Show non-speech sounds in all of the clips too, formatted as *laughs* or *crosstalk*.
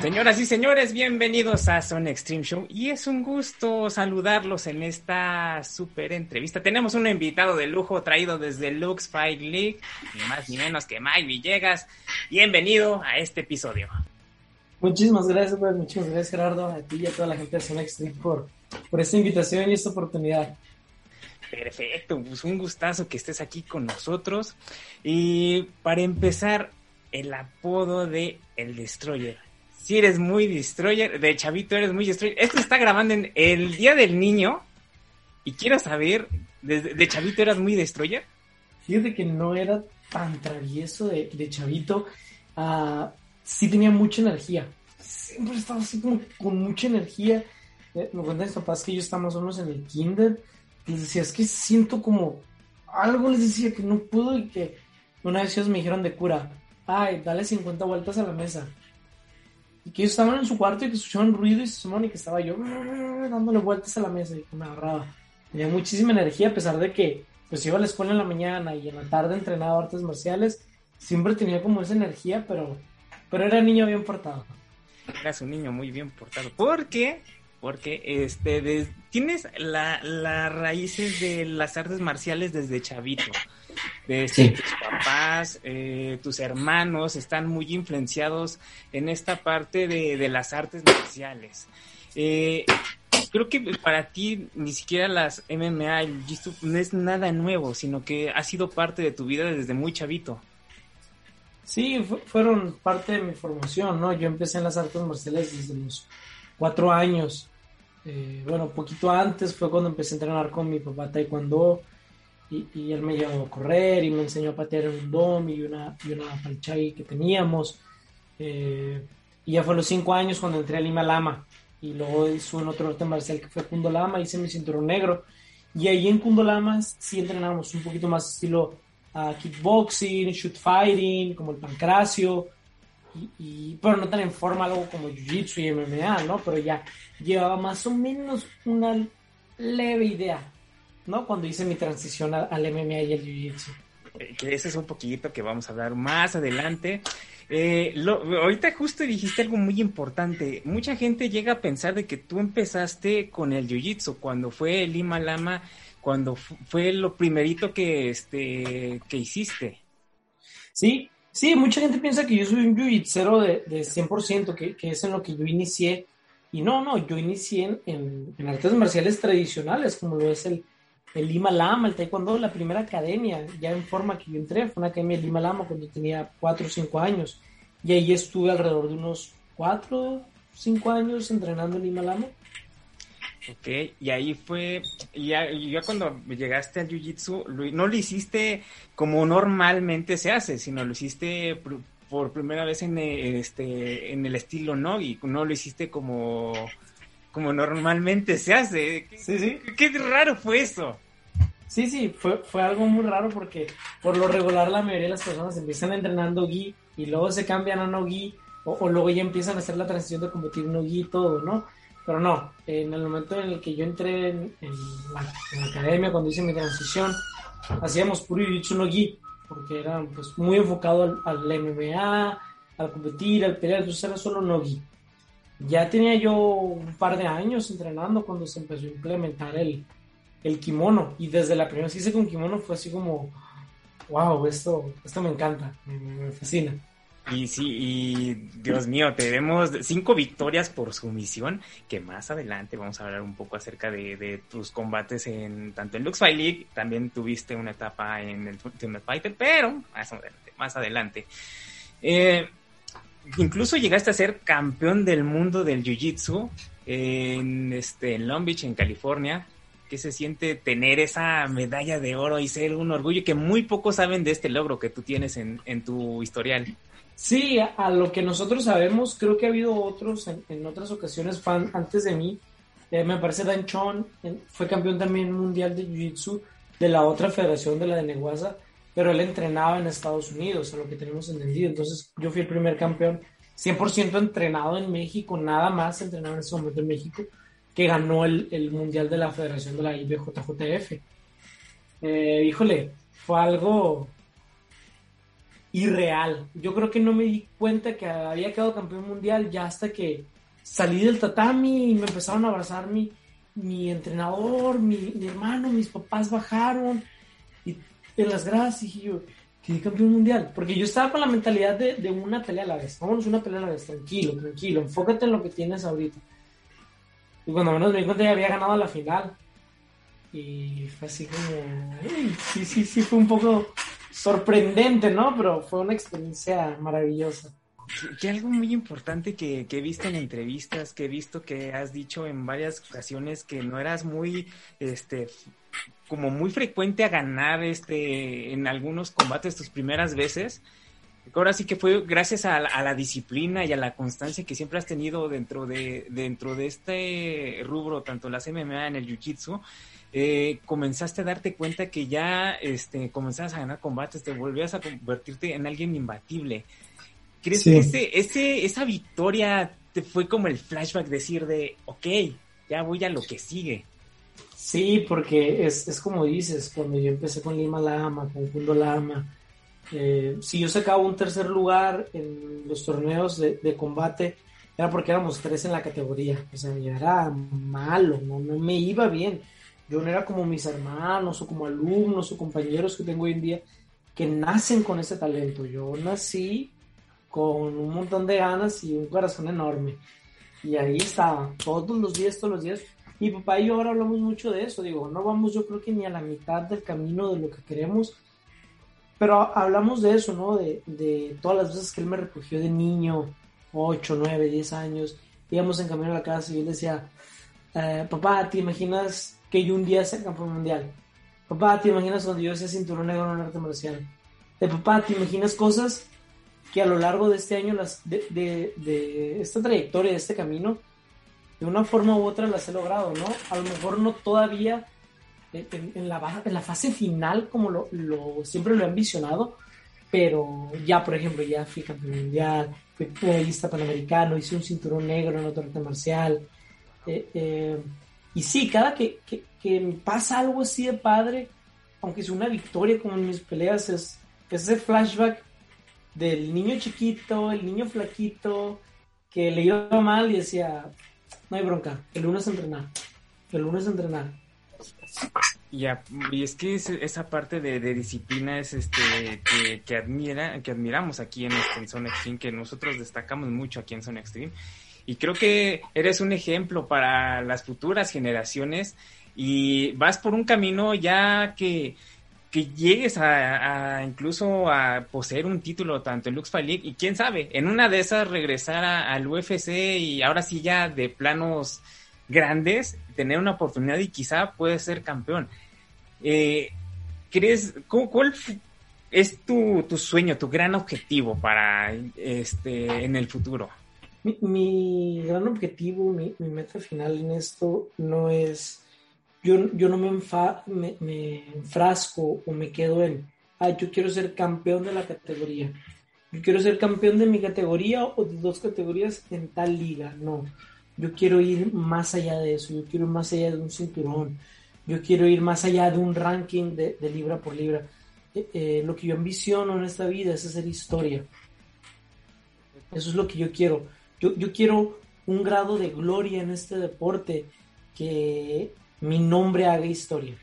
Señoras y señores, bienvenidos a Zone Extreme Show y es un gusto saludarlos en esta super entrevista. Tenemos un invitado de lujo traído desde Lux Fight League, ni más ni menos que Mike Villegas. Bienvenido a este episodio. Muchísimas gracias, pues, muchísimas gracias Gerardo, a ti y a toda la gente de Zone Extreme por, por esta invitación y esta oportunidad. Perfecto, pues un gustazo que estés aquí con nosotros. Y para empezar, el apodo de El Destroyer. Si eres muy Destroyer, de Chavito eres muy Destroyer. Esto está grabando en el Día del Niño. Y quiero saber, ¿de, Chavito eras muy Destroyer? Fíjate que no era tan travieso de, Chavito. Uh, sí tenía mucha energía. Siempre estaba así como con mucha energía. Eh, me cuentan mis papás que yo estamos solos en el kinder les decía, es que siento como algo les decía que no puedo y que una vez ellos me dijeron de cura, ay, dale 50 vueltas a la mesa. Y que ellos estaban en su cuarto y que escuchaban ruido y se sumaron y que estaba yo *laughs* dándole vueltas a la mesa y que me agarraba. Tenía muchísima energía a pesar de que pues iba a la escuela en la mañana y en la tarde entrenaba artes marciales. Siempre tenía como esa energía, pero, pero era niño bien portado. Eras un niño muy bien portado. Porque porque este tienes las la raíces de las artes marciales desde chavito. Desde tus papás, eh, tus hermanos están muy influenciados en esta parte de, las artes marciales. Eh, creo que para ti ni siquiera las MMA, el jiu no es nada nuevo, sino que ha sido parte de tu vida desde muy chavito. Sí, fueron parte de mi formación, ¿no? Yo empecé en las artes marciales desde los cuatro años. Eh, bueno, poquito antes fue cuando empecé a entrenar con mi papá taekwondo y, y él me llevó a correr y me enseñó a patear un dom y una, y una que teníamos. Eh, y ya fue a los cinco años cuando entré a Lima Lama y luego hizo en otro arte marcial que fue Kundo Lama, hice mi cinturón negro. Y ahí en Kundo Lama sí entrenamos un poquito más estilo uh, kickboxing, shoot fighting, como el pancracio y, pero no tan en forma algo como Jiu-Jitsu y MMA, ¿no? Pero ya llevaba más o menos una leve idea, ¿no? Cuando hice mi transición al MMA y al Jiu-Jitsu. Eh, que ese es un poquito que vamos a hablar más adelante. Eh, ahorita justo dijiste algo muy importante. Mucha gente llega a pensar de que tú empezaste con el jiu-jitsu cuando fue el Lima Lama, cuando fue lo primerito que, este, que hiciste. Sí, Sí, mucha gente piensa que yo soy un jiu de, de 100%, que, que, es en lo que yo inicié. Y no, no, yo inicié en, en, artes marciales tradicionales, como lo es el, el Lima Lama, el Taekwondo, la primera academia, ya en forma que yo entré, fue una academia de Lima Lama cuando tenía 4 o 5 años. Y ahí estuve alrededor de unos 4 o 5 años entrenando en Lima Lama. Ok, y ahí fue, ya, ya cuando llegaste al Jiu-Jitsu, no lo hiciste como normalmente se hace, sino lo hiciste por, primera vez en, este, en el estilo Nogi, no lo hiciste como, como normalmente se hace. Sí, sí. ¿Qué, raro fue eso? Sí, sí, fue, fue algo muy raro porque por lo regular la mayoría de las personas empiezan entrenando gi y luego se cambian a no gi o, o luego ya empiezan a hacer la transición de competir no gi y todo, ¿no? Pero no, en el momento en el que yo entré en, la, academia, cuando hice mi transición, hacíamos puro jiu no gi, porque era pues, muy enfocado al, MMA, al competir, al pelear, entonces era solo no gi. Ya tenía yo un par de años entrenando cuando se empezó a implementar el, el kimono, y desde la primera vez que hice con kimono fue así como, wow, esto, esto me encanta, me fascina. Y sí, y Dios mío, tenemos cinco victorias por sumisión, que más adelante vamos a hablar un poco acerca de, tus combates en tanto en Lux Fight League, también tuviste una etapa en el Ultimate Fighter, pero más adelante. Más adelante. Eh, incluso llegaste a ser campeón del mundo del Jiu-Jitsu en, este, en Long Beach, en California. ¿Qué se siente tener esa medalla de oro y ser un orgullo que muy pocos saben de este logro que tú tienes en, en tu historial? Sí, a, lo que nosotros sabemos, creo que ha habido otros en, otras ocasiones fan antes de mí. Eh, me parece Dan Chon fue campeón también mundial de Jiu-Jitsu de la otra federación de la de Neguasa, pero él entrenaba en Estados Unidos, a lo que tenemos entendido. Entonces yo fui el primer campeón 100% entrenado en México, nada más entrenado en ese momento en México, que ganó el, el mundial de la federación de la IBJJF. Eh, híjole, fue algo irreal. Yo creo que no me di cuenta que había quedado campeón mundial ya hasta que salí del tatami y me empezaron a abrazar mi, mi entrenador, mi, hermano, mis papás bajaron y en las gradas y yo, quedé campeón mundial. Porque yo estaba con la mentalidad de, de una pelea a la vez. Vámonos una pelea a la vez, tranquilo, tranquilo, enfócate en lo que tienes ahorita. Y cuando menos me di cuenta ya había ganado la final. Y fue así como, sí, sí, sí, fue un poco sorprendente, ¿no? Pero fue una experiencia maravillosa. Que, algo muy importante que, que, he visto en entrevistas, que he visto que has dicho en varias ocasiones que no eras muy, este, como muy frecuente a ganar, este, en algunos combates tus primeras veces. Ahora sí que fue gracias a la, a la, disciplina y a la constancia que siempre has tenido dentro de, dentro de este rubro, tanto las MMA en el Jiu-Jitsu, eh, comenzaste a darte cuenta que ya este, comenzabas a ganar combates, te volvías a convertirte en alguien imbatible. ¿Crees que ese, ese, esa victoria te fue como el flashback decir de, ok, ya voy a lo que sigue? Sí, porque es, es como dices, cuando yo empecé con Lima Lama, con Kundo Lama, eh, si yo sacaba un tercer lugar en los torneos de, de, combate, era porque éramos tres en la categoría. O sea, ya era malo, no, no me iba bien. Yo no era como mis hermanos o como alumnos o compañeros que tengo hoy en día que nacen con ese talento. Yo nací con un montón de ganas y un corazón enorme. Y ahí estaba, todos los días, todos los días. Mi papá y yo ahora hablamos mucho de eso. Digo, no vamos yo creo que ni a la mitad del camino de lo que queremos. Pero hablamos de eso, ¿no? De, de todas las veces que él me recogió de niño, 8, 9, 10 años. Íbamos en camino a la casa y él decía, eh, papá, ¿te imaginas que yo un día sea campeón mundial. Papá, ¿te imaginas cuando yo sea cinturón negro en un arte marcial? De papá, ¿te imaginas cosas que a lo largo de este año, las, de, de, esta trayectoria, de este camino, de una forma u otra las he logrado, ¿no? A lo mejor no todavía en, la, en la fase final como lo, lo, siempre lo he ambicionado, pero ya, por ejemplo, ya fui campeón mundial, fui medallista panamericano, hice un cinturón negro en otro arte marcial, eh, eh, y sí, cada que, que, pasa algo así de padre, aunque es una victoria como en mis peleas, es, ese flashback del niño chiquito, el niño flaquito, que le iba mal y decía, no hay bronca, el lunes entrenar, el lunes entrenar. Ya, y es que esa parte de, disciplina es este que, admira, que admiramos aquí en, este, en Extreme, que nosotros destacamos mucho aquí en Zone Extreme, y creo que eres un ejemplo para las futuras generaciones y vas por un camino ya que, que llegues a, incluso a poseer un título tanto en Lux League y quién sabe, en una de esas regresar al UFC y ahora sí ya de planos grandes, tener una oportunidad y quizá puedes ser campeón. Eh, ¿Crees, cuál es tu, tu, sueño, tu gran objetivo para este en el futuro? Mi, gran objetivo, mi, meta final en esto no es, yo, yo no me, me, enfrasco o me quedo en, ah, yo quiero ser campeón de la categoría. Yo quiero ser campeón de mi categoría o de dos categorías en tal liga. No, yo quiero ir más allá de eso, yo quiero ir más allá de un cinturón, yo quiero ir más allá de un ranking de, libra por libra. Eh, eh, lo que yo ambiciono en esta vida es hacer historia. Eso es lo que yo quiero. Yo, yo quiero un grado de gloria en este deporte, que mi nombre haga historia,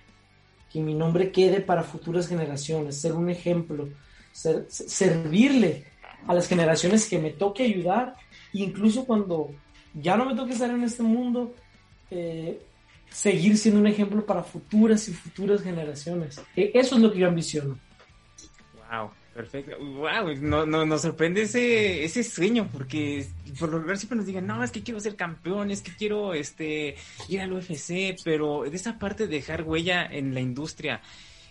que mi nombre quede para futuras generaciones, ser un ejemplo, servirle a las generaciones que me toque ayudar, incluso cuando ya no me toque estar en este mundo, eh, seguir siendo un ejemplo para futuras y futuras generaciones. E, eso es lo que yo ambiciono. Wow. Perfecto. Wow, no, no, nos sorprende ese, ese sueño, porque por lo general siempre nos digan, no, es que quiero ser campeón, es que quiero este, ir al UFC, pero de esa parte de dejar huella en la industria.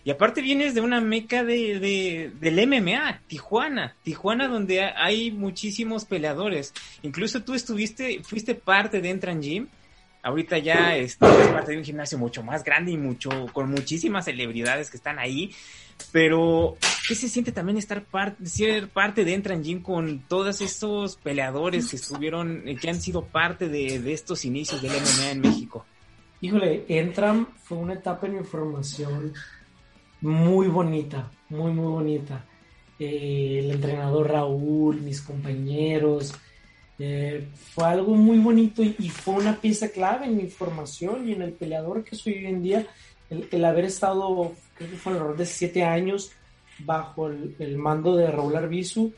Y aparte vienes de una meca de, de, del MMA, Tijuana, Tijuana donde hay muchísimos peleadores. Incluso tú estuviste, fuiste parte de Entran Gym. Ahorita ya este, eres parte de un gimnasio mucho más grande y mucho, con muchísimas celebridades que están ahí. Pero, ¿qué se siente también estar parte, ser parte de Entran Gym con todos estos peleadores que estuvieron, eh, que han sido parte de, estos inicios del MMA en México? Híjole, Entran fue una etapa en mi formación muy bonita, muy, muy bonita. eh, el entrenador Raúl, mis compañeros. Eh, fue algo muy bonito y, fue una pieza clave en mi formación y en el peleador que soy hoy en día. El, haber estado, creo que fue alrededor de siete años bajo el, mando de Raúl Arbizu.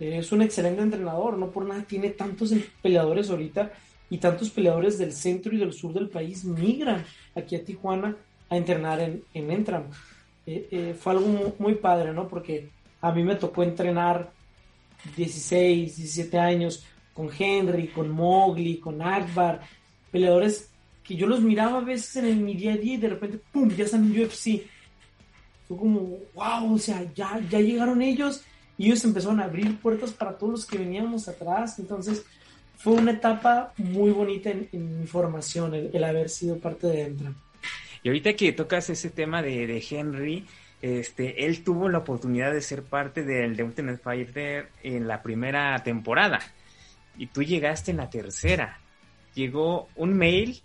Eh, es un excelente entrenador, no por nada tiene tantos peleadores ahorita y tantos peleadores del centro y del sur del país migran aquí a Tijuana a entrenar en, en Entram. Fue algo muy padre, ¿no? Porque a mí me tocó entrenar 16, 17 años con Henry, con Mowgli, con Akbar, peleadores que yo los miraba a veces en mi día a día y de repente, ¡pum!, ya están en UFC. Fue como, wow, o sea, ya, ya llegaron ellos y ellos empezaron a abrir puertas para todos los que veníamos atrás. Entonces, fue una etapa muy bonita en, mi formación, el, haber sido parte de Entra. Ahorita que tocas ese tema de, de Henry, este, él tuvo la oportunidad de ser parte del The Ultimate Fighter en la primera temporada y tú llegaste en la tercera. Llegó un mail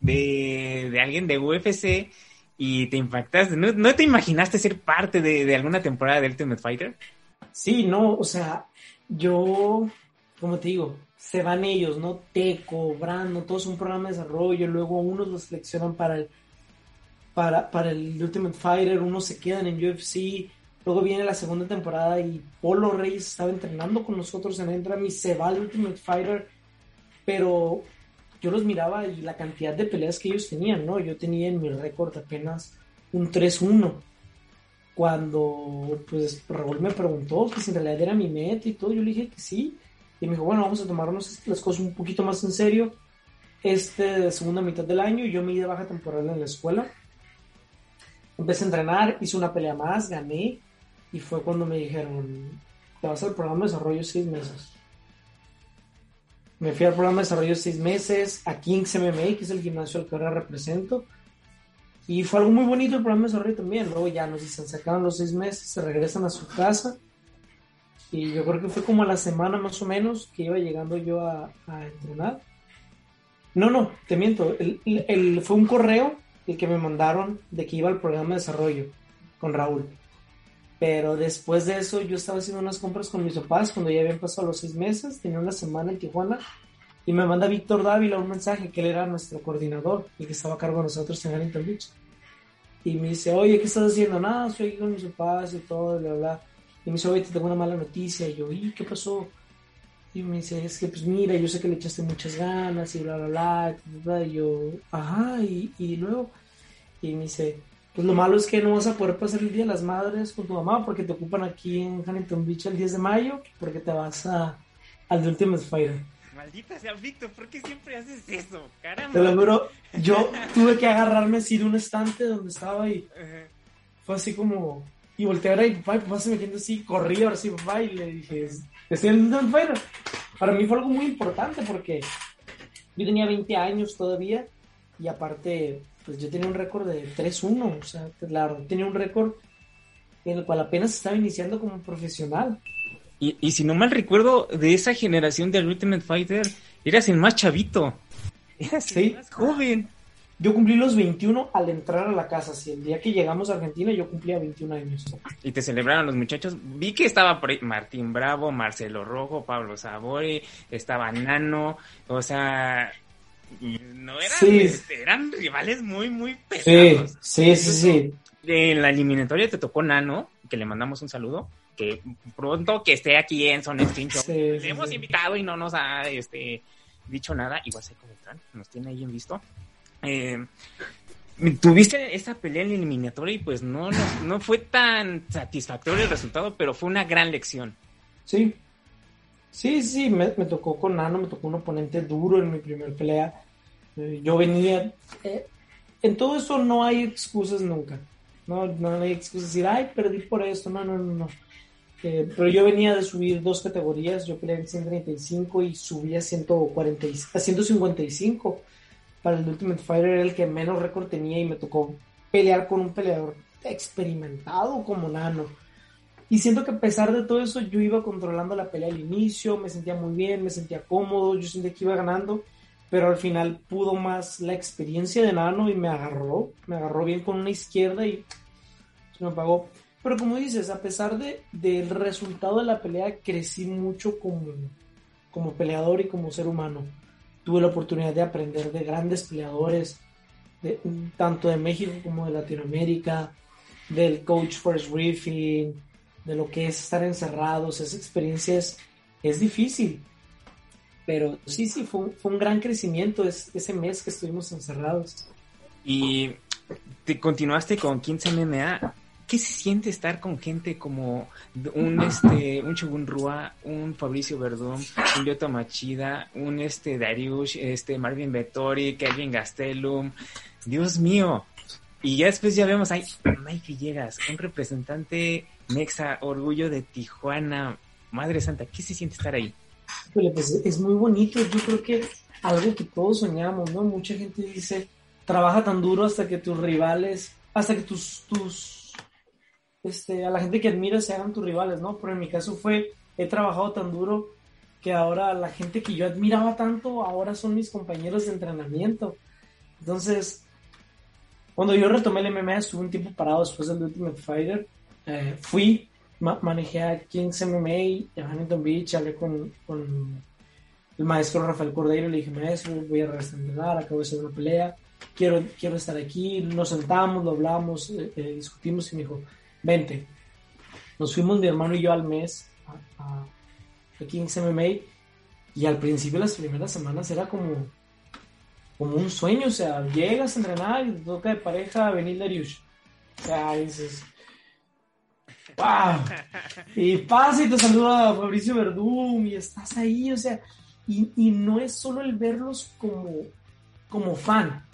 de, alguien de UFC y te impactaste. ¿No, te imaginaste ser parte de, alguna temporada de Ultimate Fighter? Sí, no, o sea, yo, como te digo, se van ellos, ¿no? Teco, Brando, todos un programa de desarrollo, luego unos los seleccionan para el para, para el Ultimate Fighter, unos se quedan en UFC, luego viene la segunda temporada y Polo Reyes estaba entrenando con nosotros en Entram y se va al Ultimate Fighter, pero yo los miraba y la cantidad de peleas que ellos tenían, ¿no? Yo tenía en mi récord apenas un 3-1. Cuando pues Raúl me preguntó que si en realidad era mi meta y todo, yo le dije que sí. Y me dijo, bueno, vamos a tomarnos las cosas un poquito más en serio. Este segunda mitad del año yo me di de baja temporal en la escuela Empecé a entrenar, hice una pelea más, gané y fue cuando me dijeron, te vas al programa de desarrollo seis meses. Me fui al programa de desarrollo seis meses a Kings MMA, que es el gimnasio al que ahora represento. Y fue algo muy bonito el programa de desarrollo también. Luego ya nos dicen, se acaban los seis meses, se regresan a su casa. Y yo creo que fue como a la semana más o menos que iba llegando yo a, entrenar. No, no, te miento. el, fue un correo el que me mandaron de que iba al programa de desarrollo con Raúl. Pero después de eso yo estaba haciendo unas compras con mis papás cuando ya habían pasado los seis meses, tenía una semana en Tijuana y me manda Víctor Dávila un mensaje que él era nuestro coordinador y que estaba a cargo de nosotros en Harrington Beach. Y me dice, oye, ¿qué estás haciendo? Nada, estoy aquí con mis papás y todo, bla, bla. Y me dice, oye, te tengo una mala noticia. Y yo, ¿y qué pasó? Y me dice, es que pues mira, yo sé que le echaste muchas ganas y bla, bla, bla. Y, bla, y yo, ajá, y, y luego, y me dice, pues lo malo es que no vas a poder pasar el Día de las Madres con tu mamá porque te ocupan aquí en Huntington Beach el 10 de mayo porque te vas a, al The Ultimate Fighter. Maldita sea, Víctor, ¿por qué siempre haces eso? Caramba. Te lo juro, yo tuve que agarrarme así de un estante donde estaba y fue así como... Y volteé a ver y papá, y papá se metiendo así, corrí ahora sí, papá, y le dije, estoy en el Fighter. Para mí fue algo muy importante porque yo tenía 20 años todavía y aparte, pues yo tenía un récord de 3-1, o sea, claro, tenía un récord en el cual apenas estaba iniciando como profesional. Y, y si no mal recuerdo, de esa generación del Ultimate Fighter, eras el más chavito. *laughs* Eras el más joven. Yo cumplí los 21 al entrar a la casa. Si el día que llegamos a Argentina yo cumplía 21 años. Y te celebraron los muchachos. Vi que estaba por ahí Martín Bravo, Marcelo Rojo, Pablo Sabori, estaba Nano. O sea, no eran, eran rivales muy, muy pesados. Sí, sí, sí, En la eliminatoria te tocó Nano, que le mandamos un saludo. Que pronto que esté aquí en Son le hemos invitado y no nos ha este, dicho nada. Igual sé cómo están, nos tiene ahí en visto. Eh, tuviste esta pelea en eliminatoria y pues no, no, fue tan satisfactorio el resultado, pero fue una gran lección. Sí, sí, sí, me, tocó con Nano, me tocó un oponente duro en mi primer pelea. Eh, yo venía, eh, en todo eso no hay excusas nunca, no, no hay excusas decir, ay, perdí por esto, no, no, no, no. pero yo venía de subir dos categorías, yo peleé en 135 y subí a, 140, a 155 para el Ultimate Fighter era el que menos récord tenía y me tocó pelear con un peleador experimentado como Nano. Y siento que a pesar de todo eso, yo iba controlando la pelea al inicio, me sentía muy bien, me sentía cómodo, yo sentía que iba ganando, pero al final pudo más la experiencia de Nano y me agarró, me agarró bien con una izquierda y se me pagó. Pero como dices, a pesar de, del resultado de la pelea, crecí mucho como, como peleador y como ser humano. Tuve la oportunidad de aprender de grandes peleadores, tanto de México como de Latinoamérica, del coach first briefing, de lo que es estar encerrados. Esa experiencia es, difícil. Pero sí, sí, fue un gran crecimiento ese mes que estuvimos encerrados. Y te continuaste con 15 MMA. ¿Qué se siente estar con gente como un este un Shogun Rua, un Fabricio Verdún, un Yoto Machida, un este Darius, este Marvin Vettori, Kevin Gastelum? Dios mío. Y ya después ya vemos ahí Mike Villegas, un representante Mexa, orgullo de Tijuana. Madre Santa, ¿qué se siente estar ahí? Pues es muy bonito. Yo creo que algo que todos soñamos, ¿no? Mucha gente dice, trabaja tan duro hasta que tus rivales, hasta que tus, tus, este, a la gente que admiras se hagan tus rivales, ¿no? Pero en mi caso fue, he trabajado tan duro que ahora la gente que yo admiraba tanto, ahora son mis compañeros de entrenamiento. Entonces, cuando yo retomé el MMA, estuve un tiempo parado después del Ultimate Fighter. Eh, fui, manejé a Kings MMA a Huntington Beach, hablé con, con el maestro Rafael Cordeiro, le dije, maestro, voy a regresar a entrenar, acabo de hacer una pelea quiero, quiero estar aquí, nos sentamos, lo hablamos, eh, eh, discutimos y me dijo, vente. Nos fuimos mi hermano y yo al mes a, a, en MMA y al principio las primeras semanas era como, como un sueño, o sea, llegas a entrenar y te toca de pareja venir Darius. O sea, dices, ¡wow! Y pasa y te saluda Fabricio Verdún y estás ahí, o sea, y, y no es solo el verlos como, como fan,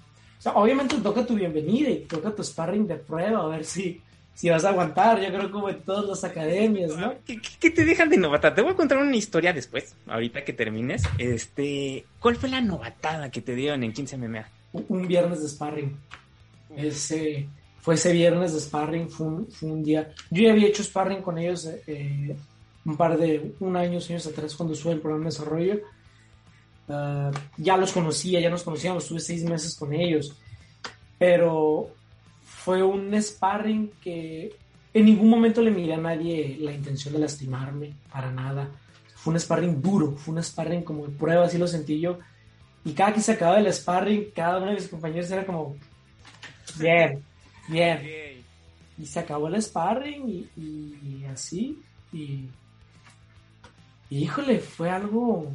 o sea, obviamente toca tu bienvenida y toca tu sparring de prueba, a ver si, si vas a aguantar. Yo creo como en todas las academias, ¿no? ¿Qué, te dejan de novatada? Te voy a contar una historia después, ahorita que termines. Este, ¿Cuál fue la novatada que te dieron en 15 MMA? Un, viernes de sparring. Ese, fue ese viernes de sparring, fue un, día. Yo ya había hecho sparring con ellos eh, un par de, un año, años atrás cuando estuve en el programa de desarrollo Ah, ya los conocía, ya nos conocíamos, estuve seis meses con ellos, pero fue un sparring que en ningún momento le miré a nadie la intención de lastimarme, para nada. Fue un sparring duro, fue un sparring como de prueba, así lo sentí yo. Y cada que se acababa el sparring, cada uno de mis compañeros era como, bien, bien. Y se acabó el sparring y, así. Y, y híjole, fue algo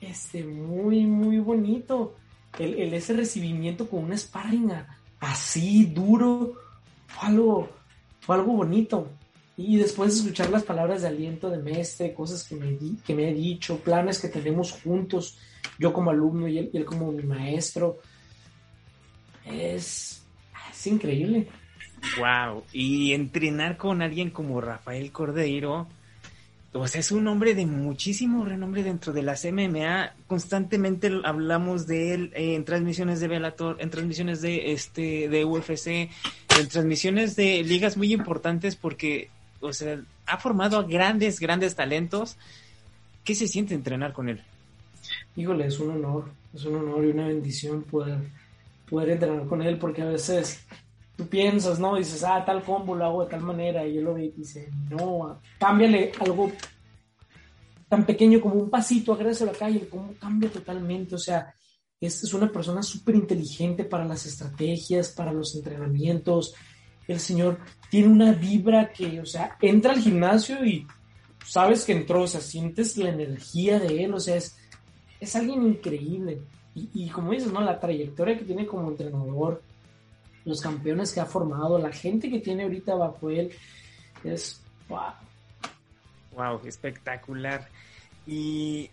este, muy, muy bonito. El, ese recibimiento con un sparring así duro fue algo, fue algo bonito. Y después de escuchar las palabras de aliento de Mestre, cosas que me, que me ha dicho, planes que tenemos juntos, yo como alumno y él, como mi maestro, es, es increíble. Wow, y entrenar con alguien como Rafael Cordeiro, o sea, es un hombre de muchísimo renombre dentro de las MMA. Constantemente hablamos de él en transmisiones de Bellator, en transmisiones de este de UFC, en transmisiones de ligas muy importantes porque, o sea, ha formado a grandes, grandes talentos. ¿Qué se siente entrenar con él? Híjole, es un honor, es un honor y una bendición poder, poder entrenar con él porque a veces tú piensas, ¿no? Dices, ah, tal combo lo hago de tal manera, y yo lo vi y dice, no, cámbiale algo tan pequeño como un pasito, agréselo a la calle, cómo cambia totalmente, o sea, es, es una persona súper inteligente para las estrategias, para los entrenamientos, el señor tiene una vibra que, o sea, entra al gimnasio y sabes que entró, o sea, sientes la energía de él, o sea, es, es alguien increíble. Y, y como dices, ¿no? La trayectoria que tiene como entrenador, los campeones que ha formado, la gente que tiene ahorita bajo él, es wow. Wow, espectacular. Y,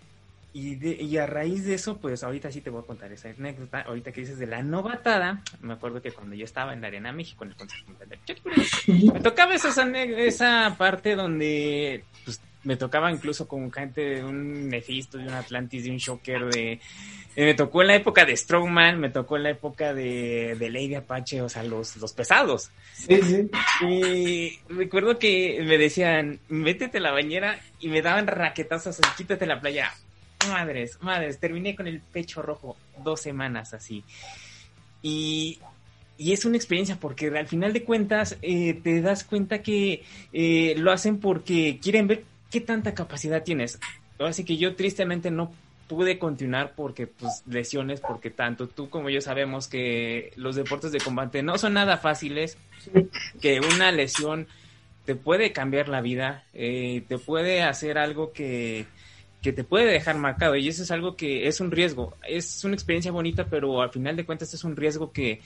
y, a raíz de eso, pues ahorita sí te voy a contar esa anécdota. Ahorita que dices de la novatada, me acuerdo que cuando yo estaba en la Arena México, en el Consejo *laughs* me tocaba esa, esa parte donde pues, me tocaba incluso con gente de un Nefisto, de un Atlantis, de un Shocker, de eh, me tocó en la época de Strongman, me tocó en la época de, de Lady Apache, o sea, los, los pesados. Sí, sí. Y recuerdo que me decían, métete la bañera y me daban raquetazos, así, quítate la playa. Madres, madres, terminé con el pecho rojo dos semanas así. Y, y es una experiencia porque al final de cuentas eh, te das cuenta que eh, lo hacen porque quieren ver qué tanta capacidad tienes. Así que yo tristemente no pude continuar porque pues lesiones, porque tanto tú como yo sabemos que los deportes de combate no son nada fáciles, que una lesión te puede cambiar la vida, eh, te puede hacer algo que, que te puede dejar marcado y eso es algo que es un riesgo, es una experiencia bonita, pero al final de cuentas es un riesgo que,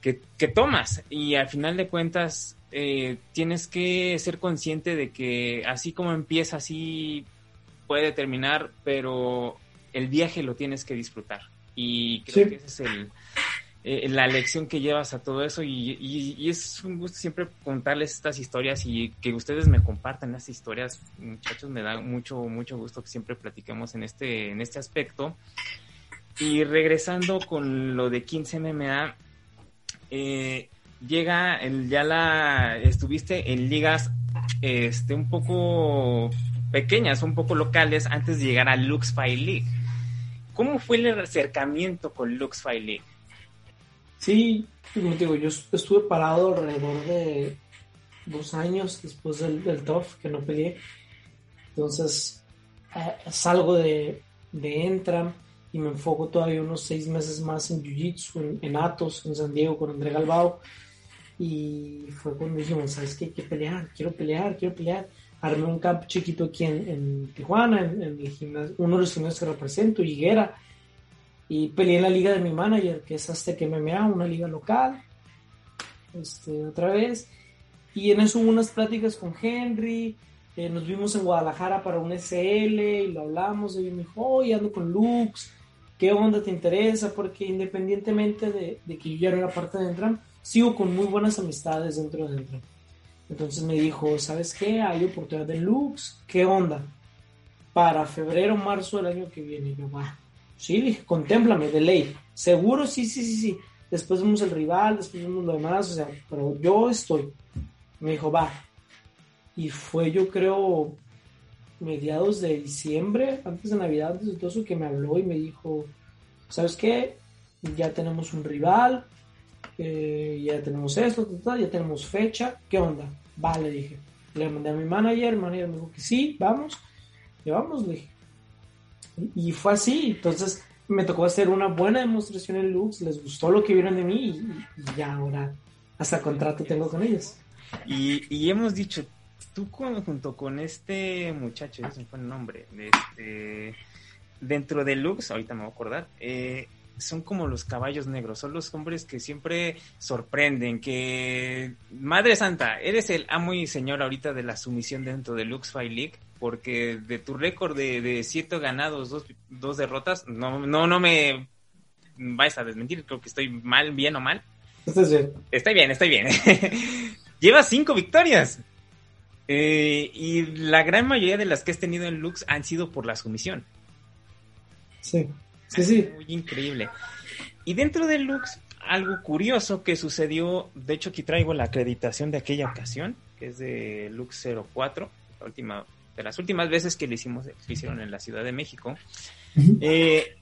que, tomas y al final de cuentas eh, tienes que ser consciente de que así como empieza, así puede terminar, pero el viaje lo tienes que disfrutar. Y creo que esa es el, eh, la lección que llevas a todo eso. Y, es un gusto siempre contarles estas historias y que ustedes me compartan estas historias. Muchachos me da mucho mucho gusto que siempre platiquemos en este en este aspecto. Y regresando con lo de 15 MMA eh, llega, el, ya la estuviste en ligas este, un poco pequeñas, un poco locales antes de llegar a Lux Fight League. ¿Cómo fue el acercamiento con Lux Fight League? Sí, como digo, yo estuve parado alrededor de dos años después del, del TOF, que no peleé. Entonces, eh, salgo de, de Entram, y me enfoco todavía unos seis meses más en Jiu-Jitsu, en, Atos, en San Diego con André Galbao. Y fue cuando dijimos, ¿sabes qué? Hay que pelear, quiero pelear, quiero pelear. Armé un campo chiquito aquí en, Tijuana, en, el gimnasio, uno de los gimnasios que represento, Higuera. Y peleé en la liga de mi manager, que es Aztec MMA, una liga local. Este, otra vez. Y en eso hubo unas pláticas con Henry. Eh, nos vimos en Guadalajara para un SL y lo hablamos. Y me dijo, oye, ando con Lux qué onda te interesa, porque independientemente de, que yo ya no era parte de Entram, sigo con muy buenas amistades dentro de Entram. Entonces me dijo, ¿sabes qué? Hay oportunidad de Lux, ¿qué onda? Para febrero marzo del año que viene. Y yo, va, sí, dije, contémplame, de ley. Seguro, sí, sí, sí, sí. Después vemos el rival, después vemos lo demás, o sea, pero yo estoy. Me dijo, va. Y fue, yo creo, mediados de diciembre, antes de Navidad, de todo eso, que me habló y me dijo, ¿sabes qué? Ya tenemos un rival, ya tenemos esto, ya tenemos fecha, ¿qué onda? Vale, dije. Le mandé a mi manager, el manager me dijo que sí, vamos, y vamos, dije. Y, fue así, entonces me tocó hacer una buena demostración en Lux, les gustó lo que vieron de mí y, ya ahora hasta contrato tengo con ellos. Y, y hemos dicho, tú junto con este muchacho, ese fue el nombre, este, dentro de Lux, ahorita me voy a acordar, eh, son como los caballos negros, son los hombres que siempre sorprenden, que, Madre Santa, eres el amo y señor ahorita de la sumisión dentro de Lux Fight League, porque de tu récord de, siete ganados, dos, dos derrotas, no, no, no me vais a desmentir, creo que estoy mal, bien o mal. Estás bien. Estoy bien, estoy bien. *laughs* Llevas cinco victorias. Eh, y la gran mayoría de las que has tenido en Lux han sido por la sumisión. Sí, sí, sí. Muy increíble. Y dentro de Lux, algo curioso que sucedió, de hecho aquí traigo la acreditación de aquella ocasión, que es de Lux 04, la última, de las últimas veces que le hicimos, lo hicieron en la Ciudad de México. Eh,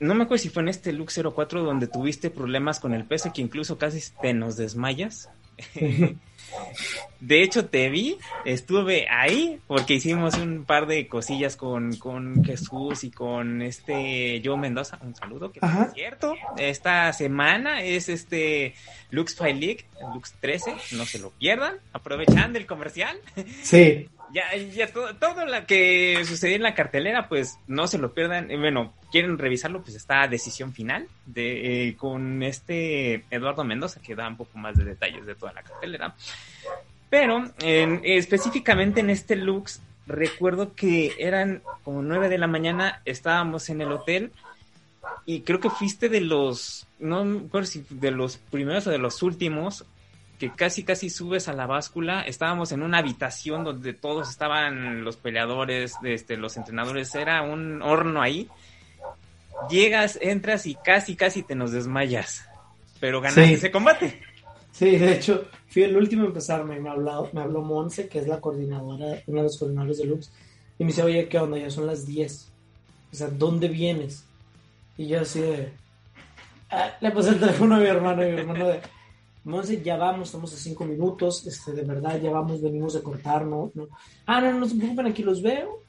no me acuerdo si fue en este Lux 04 donde tuviste problemas con el peso que incluso casi te nos desmayas. *laughs* De hecho, te vi, estuve ahí porque hicimos un par de cosillas con, con Jesús y con este Joe Mendoza. Un saludo, que es cierto. Esta semana es este Lux Fight League, Lux 13, no se lo pierdan, aprovechando el comercial. Sí. *laughs* Ya, ya todo, todo lo que sucedió en la cartelera, pues no se lo pierdan. Bueno, quieren revisarlo, pues está decisión final de, eh, con este Eduardo Mendoza, que da un poco más de detalles de toda la cartelera. Pero específicamente en este Lux, recuerdo que eran como nueve de la mañana, estábamos en el hotel y creo que fuiste de los, no me si de los primeros o de los últimos, que casi casi subes a la báscula. Estábamos en una habitación donde todos estaban los peleadores, este, los entrenadores, era un horno ahí. Llegas, entras y casi casi te nos desmayas. Pero ganaste ese combate. Sí, de hecho, fui el último a empezar. Me, hablado, me habló Monse, que es la coordinadora, una de los coordinadores de Lux, y me dice, oye, ¿qué onda? Ya son las 10. O sea, ¿dónde vienes? Y yo así de... Ah, le puse el teléfono a mi hermano y mi hermano de... Monse, ya vamos, estamos a cinco minutos, este, de verdad, ya vamos, venimos a cortar, ¿no? no. Ah, no, no se preocupen, aquí los veo.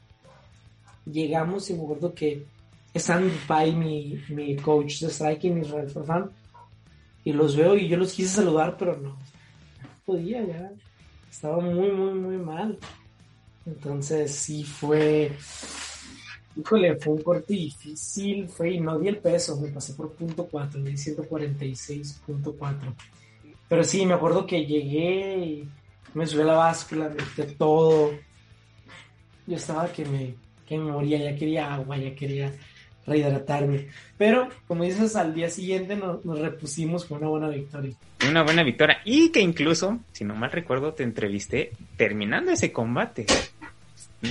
Llegamos y me acuerdo que están Pai, mi, mi coach de striking, Israel Farfán, y los veo y yo los quise saludar, pero no, no podía ya. Estaba muy, muy, muy mal. Entonces sí fue, híjole, fue un corte difícil, fue y no di el peso, me pasé por punto 4, di 146.4. Pero sí, me acuerdo que llegué y me subí a la báscula, me todo. Yo estaba que me, que me moría, ya quería agua, ya quería rehidratarme. Pero, como dices, al día siguiente nos, nos, repusimos con una buena victoria. Una buena victoria. Y que incluso, si no mal recuerdo, te entrevisté terminando ese combate.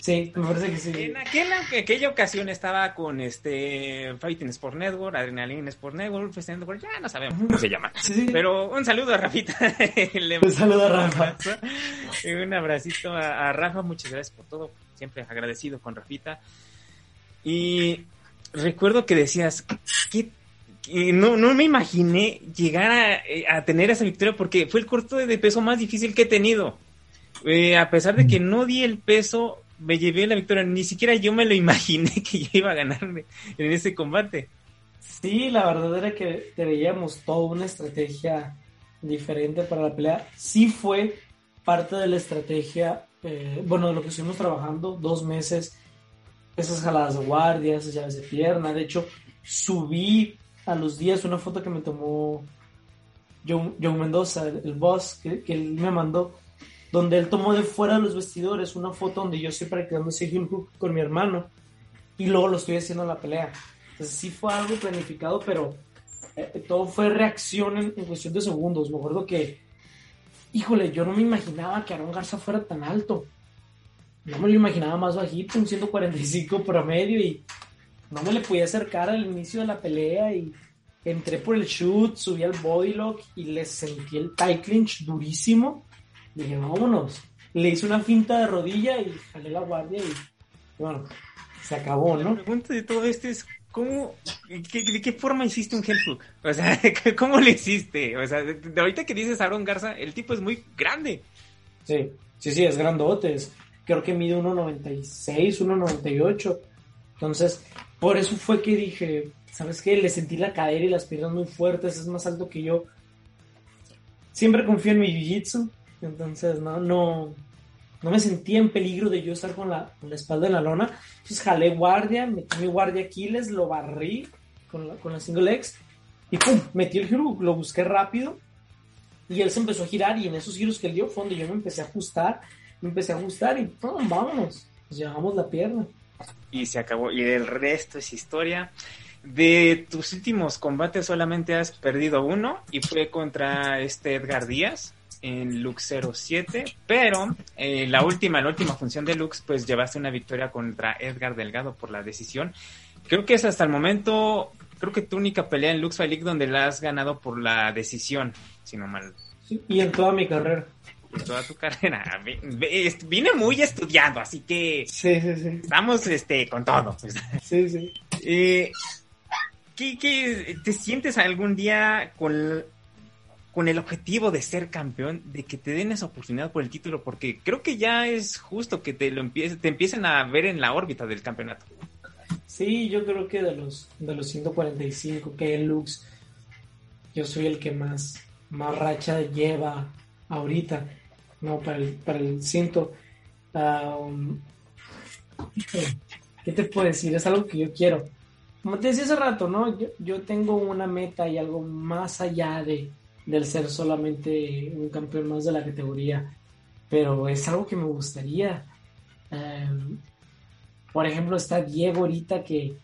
Sí, me parece que sí. En aquella, aquella ocasión estaba con este Fighting Sport Network, Adrenaline Sport Network, Fest Network, ya no sabemos cómo se llama. Sí. Pero un saludo a Rafita. *laughs* un saludo a Rafa. Un abracito a, a Rafa, muchas gracias por todo. Siempre agradecido con Rafita. Y recuerdo que decías que, no, no me imaginé llegar a, a, tener esa victoria porque fue el corto de peso más difícil que he tenido. Eh, a pesar de que no di el peso, me llevé la victoria. Ni siquiera yo me lo imaginé *laughs* que yo iba a ganarme en ese combate. Sí, la verdad era que veíamos toda una estrategia diferente para la pelea. Sí fue parte de la estrategia, eh, bueno, de lo que estuvimos trabajando, dos meses esas jaladas de guardia, esas llaves de pierna. De hecho, subí a los días una foto que me tomó Joe, Mendoza, el, boss, que, él me mandó, donde él tomó de fuera de los vestidores una foto donde yo estoy practicando ese heel hook con mi hermano y luego lo estoy haciendo en la pelea. Entonces sí fue algo planificado, pero eh, todo fue reacción en, cuestión de segundos. Me acuerdo que, híjole, yo no me imaginaba que Aaron Garza fuera tan alto no me lo imaginaba más bajito, un 145 promedio y no me le podía acercar al inicio de la pelea y entré por el shoot, subí al bodylock y le sentí el tight clinch durísimo. Dije, vámonos. Le hice una finta de rodilla y jalé la guardia y bueno, se acabó, ¿no? La pregunta de todo esto es, ¿cómo, de qué forma hiciste un hook? O sea, *laughs* ¿cómo le hiciste? O sea, de, ahorita que dices Aaron Garza, el tipo es muy grande. Sí, sí, sí, es grandote, es creo que mide 1,96, 1,98. Entonces, por eso fue que dije, ¿sabes qué? Le sentí la cadera y las piernas muy fuertes, es más alto que yo. Siempre confío en mi jiu-jitsu, entonces no, no, no me sentía en peligro de yo estar con la, espalda en la lona. Entonces jalé guardia, metí mi guardia Aquiles, lo barrí con la, con la single legs y pum, metí el giro, lo busqué rápido y él se empezó a girar y en esos giros que él dio fue donde yo me empecé a ajustar me empecé a gustar y ¡pum! vámonos, pues llevamos la pierna. Y se acabó, y el resto es historia. De tus últimos combates solamente has perdido uno y fue contra este Edgar Díaz en Lux 07, pero eh, la última, la última función de Lux, pues llevaste una victoria contra Edgar Delgado por la decisión. Creo que es hasta el momento, creo que tu única pelea en Lux Fight League donde la has ganado por la decisión, si no mal. Sí, y en toda mi carrera toda tu carrera. *laughs* Vine muy estudiado, así que sí, sí, sí. estamos este, con todo. Sí, sí. *laughs* Eh, ¿qué, te sientes algún día con, con el objetivo de ser campeón, de que te den esa oportunidad por el título? Porque creo que ya es justo que te, lo empiece, te empiecen a ver en la órbita del campeonato. Sí, yo creo que de los, de los 145 que el Lux, yo soy el que más, más racha lleva ahorita. ¿no? Para el, para el cinto. ¿Qué te puedo decir? Es algo que yo quiero. Como te decía hace rato, ¿no? Yo, yo tengo una meta y algo más allá de, del ser solamente un campeón más de la categoría. Pero es algo que me gustaría. Em, por ejemplo, está Diego ahorita que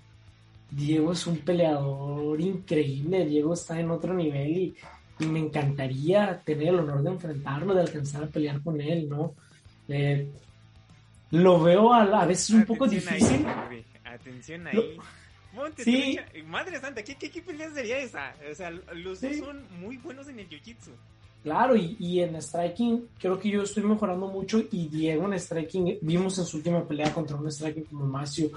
Diego es un peleador increíble. Diego está en otro nivel y y me encantaría tener el honor de enfrentarlo, de alcanzar a pelear con él, ¿no? Eh, lo veo a, veces un poco difícil. atención ahí. Sí. Madre santa, ¿qué, qué, pelea sería esa? O sea, los dos son muy buenos en el jiu-jitsu. Claro, y, y, en striking creo que yo estoy mejorando mucho y Diego en striking, vimos en su última pelea contra un striking como Macio,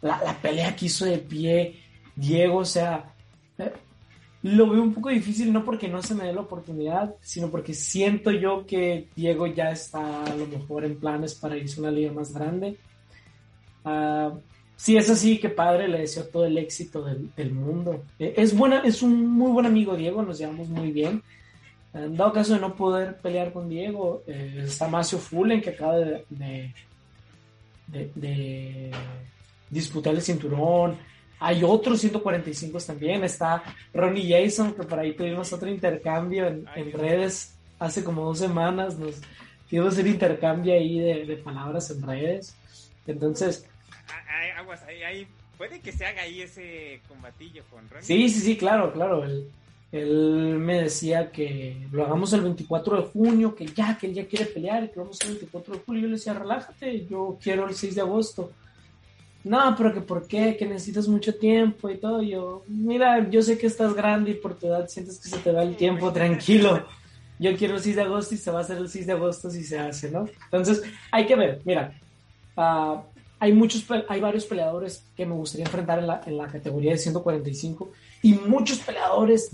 la, la pelea que hizo de pie, Diego, o sea, eh, lo veo un poco difícil, no porque no se me dé la oportunidad, sino porque siento yo que Diego ya está a lo mejor en planes para irse a una liga más grande. Uh, si es así, que padre, le deseo todo el éxito del, mundo. Eh, es, buena, es un muy buen amigo Diego, nos llevamos muy bien. En dado caso de no poder pelear con Diego, eh, está Macio Fullen, que acaba de, de, de disputar el cinturón. Hay otros 145 también. Está Ronnie Jason, que por ahí tuvimos otro intercambio en, redes hace como dos semanas. Nos tuvimos el intercambio ahí de, palabras en redes. Entonces. Aguas, ahí, puede que se haga ahí ese combatillo con Ronnie. Sí, sí, sí, claro, claro. Él, él me decía que lo hagamos el 24 de junio, que ya, que él ya quiere pelear y que vamos el 24 de julio. Yo le decía, relájate, yo quiero el 6 de agosto no, pero que por qué, que necesitas mucho tiempo y todo. Yo, mira, yo sé que estás grande y por tu edad sientes que se te va el tiempo, tranquilo. Yo quiero el 6 de agosto y se va a hacer el 6 de agosto si se hace, ¿no? Entonces, hay que ver, mira, uh, hay muchos, hay varios peleadores que me gustaría enfrentar en la, en la categoría de 145 y muchos peleadores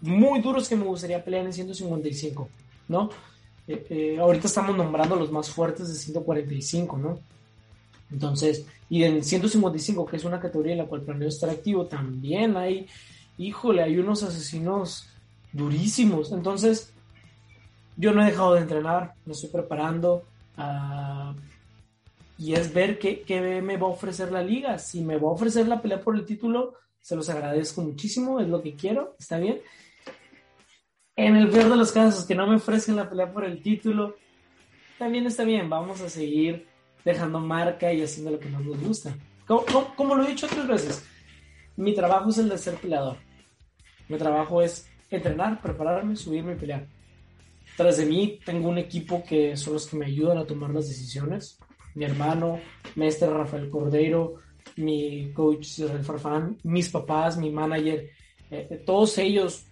muy duros que me gustaría pelear en 155, ¿no? Eh, eh, ahorita estamos nombrando los más fuertes de 145, ¿no? Entonces, y en 155, que es una categoría en la cual planeo estar activo, también hay, híjole, hay unos asesinos durísimos. Entonces, yo no he dejado de entrenar, me estoy preparando. Uh, y es ver qué, me va a ofrecer la liga. Si me va a ofrecer la pelea por el título, se los agradezco muchísimo, es lo que quiero, está bien. En el peor de los casos, que no me ofrezcan la pelea por el título, también está bien, vamos a seguir dejando marca y haciendo lo que más nos gusta. Como, lo he dicho otras veces, mi trabajo es el de ser peleador. Mi trabajo es entrenar, prepararme, subirme y pelear. Tras de mí tengo un equipo que son los que me ayudan a tomar las decisiones. Mi hermano, maestro Rafael Cordeiro, mi coach Israel Farfán, mis papás, mi manager, eh, todos ellos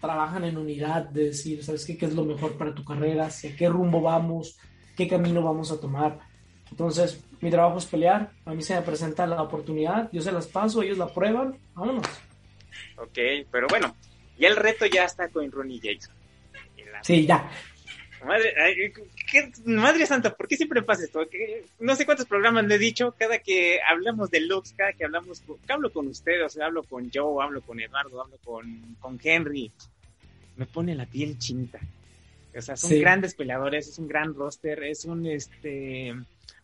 trabajan en unidad de decir, ¿sabes qué? ¿Qué es lo mejor para tu carrera? ¿Hacia qué rumbo vamos? ¿Qué camino vamos a tomar? Entonces, mi trabajo es pelear. A mí se me presenta la oportunidad, yo se las paso, ellos la prueban, vámonos. Ok, pero bueno, ya el reto ya está con Ronnie Jackson. Sí, ya. Madre, madre santa, ¿por qué siempre pasa esto? no sé cuántos programas le he dicho, cada que hablamos de Lux, cada que hablamos, que hablo con ustedes, hablo con Joe, hablo con Eduardo, hablo con, con Henry, me pone la piel chinita. O sea, son grandes peleadores, es un gran roster, es un este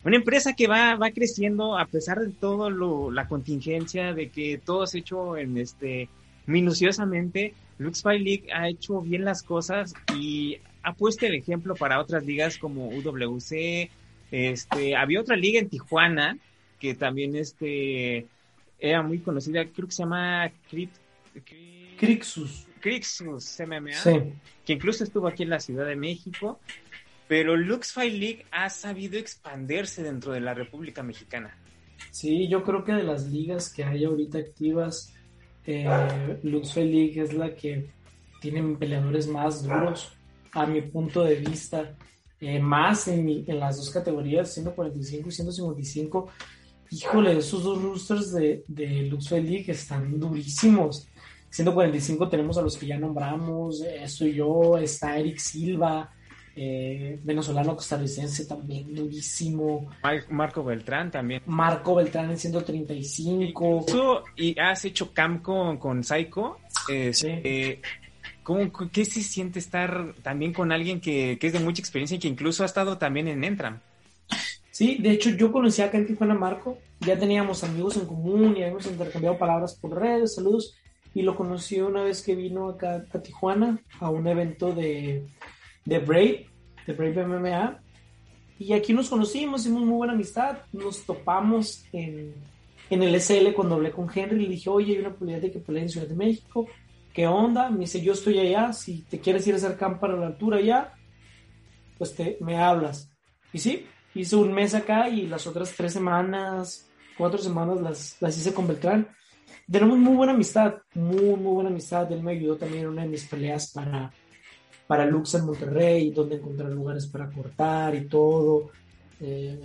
una empresa que va, va creciendo a pesar de todo lo, la contingencia, de que todo se hecho en este minuciosamente. Lux Fight League ha hecho bien las cosas y ha puesto el ejemplo para otras ligas como UWC. Este, había otra liga en Tijuana que también este era muy conocida, creo que se llama Crixus. Crixus MMA, que incluso estuvo aquí en la Ciudad de México pero Lux Fight League ha sabido expandirse dentro de la República Mexicana. Sí, yo creo que de las ligas que hay ahorita activas, eh, Lux Fight League es la que tiene peleadores más duros, a mi punto de vista, eh, más en, en, las dos categorías, 145 y 155. Híjole, esos dos roosters de, de Lux League están durísimos. 145 tenemos a los que ya nombramos, soy yo, está Eric Silva, eh, venezolano costarricense también durísimo. Marco Beltrán también. Marco Beltrán en 135. y has hecho camp con, con Psycho. Eh, ¿Qué se siente estar también con alguien que, es de mucha experiencia y que incluso ha estado también en Entram? Sí, de hecho yo conocí acá en Tijuana Marco, ya teníamos amigos en común y habíamos intercambiado palabras por redes, saludos, y lo conocí una vez que vino acá a Tijuana a un evento de, de Brave, de Brave MMA. Y aquí nos conocimos, hicimos muy buena amistad, nos topamos en, en el SL cuando hablé con Henry, le dije, oye, hay una posibilidad de que pelee en Ciudad de México, ¿qué onda? Me dice, yo estoy allá, si te quieres ir a hacer camp para la altura ya, pues te, me hablas. Y sí, hice un mes acá y las otras tres semanas, cuatro semanas las, las hice con Beltrán. Tenemos muy buena amistad, muy, muy buena amistad. Él me ayudó también en una de mis peleas para, para Lux en Monterrey, donde encontrar lugares para cortar y todo. Eh,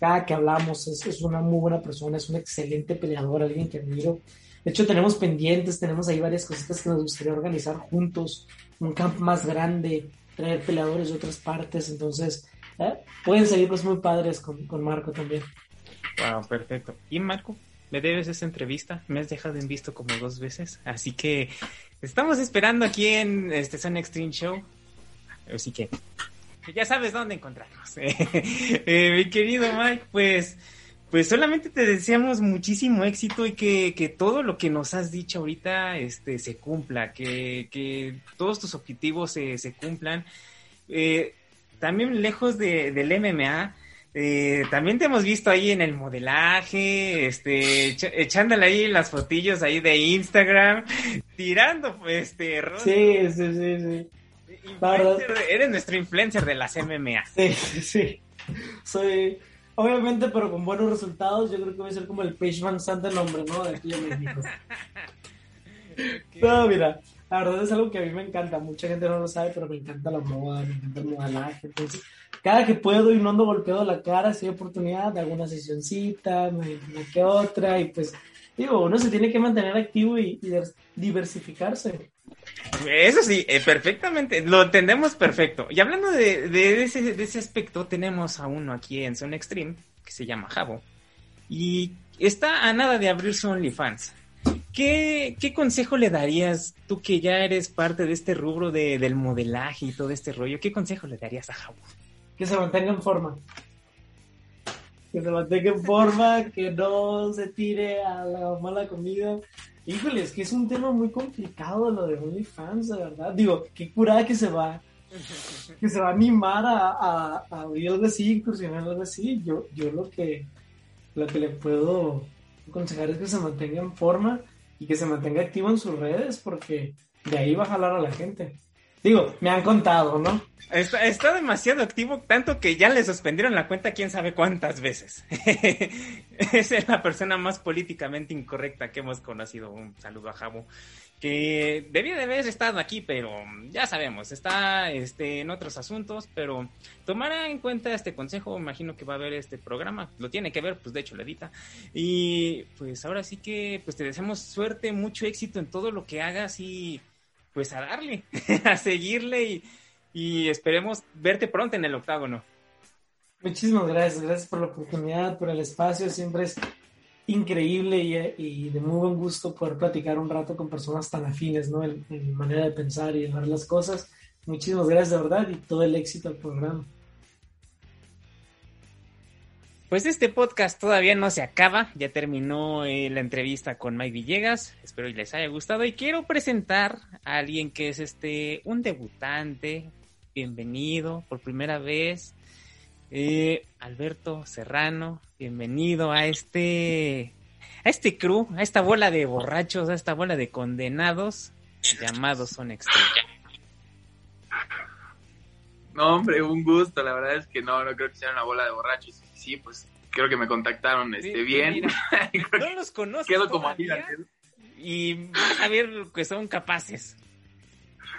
cada que hablamos es, es, una muy buena persona, es un excelente peleador, alguien que admiro. De hecho, tenemos pendientes, tenemos ahí varias cositas que nos gustaría organizar juntos, un camp más grande, traer peleadores de otras partes, entonces ¿eh? pueden salir pues muy padres con, con Marco también. Wow, perfecto. ¿Y Marco? me debes esa entrevista, me has dejado en visto como dos veces, así que estamos esperando aquí en este Sun Extreme Show, así que ya sabes dónde encontrarnos. *laughs* eh, mi querido Mike, pues, pues solamente te deseamos muchísimo éxito y que, que todo lo que nos has dicho ahorita este, se cumpla, que, que todos tus objetivos se, se cumplan. Eh, también lejos de, del MMA, eh, también te hemos visto ahí en el modelaje, este, echándole ahí las fotillos ahí de Instagram, *laughs* tirando, este, Sí, sí, sí, sí. eres nuestro influencer de las MMA. Sí, sí. Soy, obviamente, pero con buenos resultados, yo creo que voy a ser como el Page Van Sant nombre, ¿no? De aquí en México. *laughs* No, mira, la verdad es algo que a mí me encanta. Mucha gente no lo sabe, pero me encanta la moda, me encanta el modelaje. Entonces, cada que puedo y no ando golpeado la cara, si hay oportunidad, de alguna sesioncita, me, que otra. Y pues, digo, uno se tiene que mantener activo y, diversificarse. Eso sí, eh, perfectamente, lo entendemos perfecto. Y hablando de, ese, aspecto, tenemos a uno aquí en Zone Extreme, que se llama Javo, y está a nada de abrir su OnlyFans. ¿Qué, ¿Qué consejo le darías, tú que ya eres parte de este rubro de, del modelaje y todo este rollo, qué consejo le darías a Javo? Que se mantenga en forma. Que se mantenga en forma, que no se tire a la mala comida. Híjole, es que es un tema muy complicado lo de OnlyFans, de verdad. Digo, qué curada que se va, que se va a animar a, a, a algo así, incursionar algo así. Yo, yo lo que, lo que le puedo aconsejar es que se mantenga en forma y que se mantenga activo en sus redes porque de ahí va a jalar a la gente. Digo, me han contado, ¿no? Está, demasiado activo, tanto que ya le suspendieron la cuenta quién sabe cuántas veces. *laughs* es la persona más políticamente incorrecta que hemos conocido. Un saludo a Jabo que debía de haber estado aquí, pero ya sabemos, está este, en otros asuntos, pero tomará en cuenta este consejo, imagino que va a ver este programa, lo tiene que ver, pues de hecho lo edita, y pues ahora sí que pues te deseamos suerte, mucho éxito en todo lo que hagas y pues a darle, *laughs* a seguirle y, y esperemos verte pronto en el octágono. Muchísimas gracias, gracias por la oportunidad, por el espacio, siempre es increíble y, de muy buen gusto poder platicar un rato con personas tan afines, ¿no? En, manera de pensar y de ver las cosas. Muchísimas gracias de verdad y todo el éxito al programa. Pues este podcast todavía no se acaba, ya terminó eh, la entrevista con Mike Villegas, espero que les haya gustado y quiero presentar a alguien que es este un debutante, bienvenido por primera vez, eh, Alberto Serrano, bienvenido a este, a este crew, a esta bola de borrachos, a esta bola de condenados llamados Son Extreme. No, hombre, un gusto. La verdad es que no, no creo que sea una bola de borrachos. Sí, pues creo que me contactaron este, bien. *laughs* no los conozco. Quedo como Y a ver que son capaces.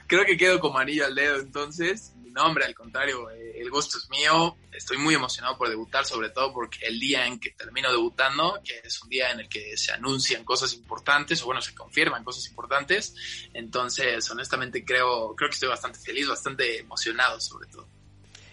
Creo que quedo como anillo al dedo, entonces no, hombre, al contrario, eh, el gusto es mío. Estoy muy emocionado por debutar, sobre todo porque el día en que termino debutando, que es un día en el que se anuncian cosas importantes, o bueno, se confirman cosas importantes. Entonces, honestamente, creo, creo que estoy bastante feliz, bastante emocionado, sobre todo.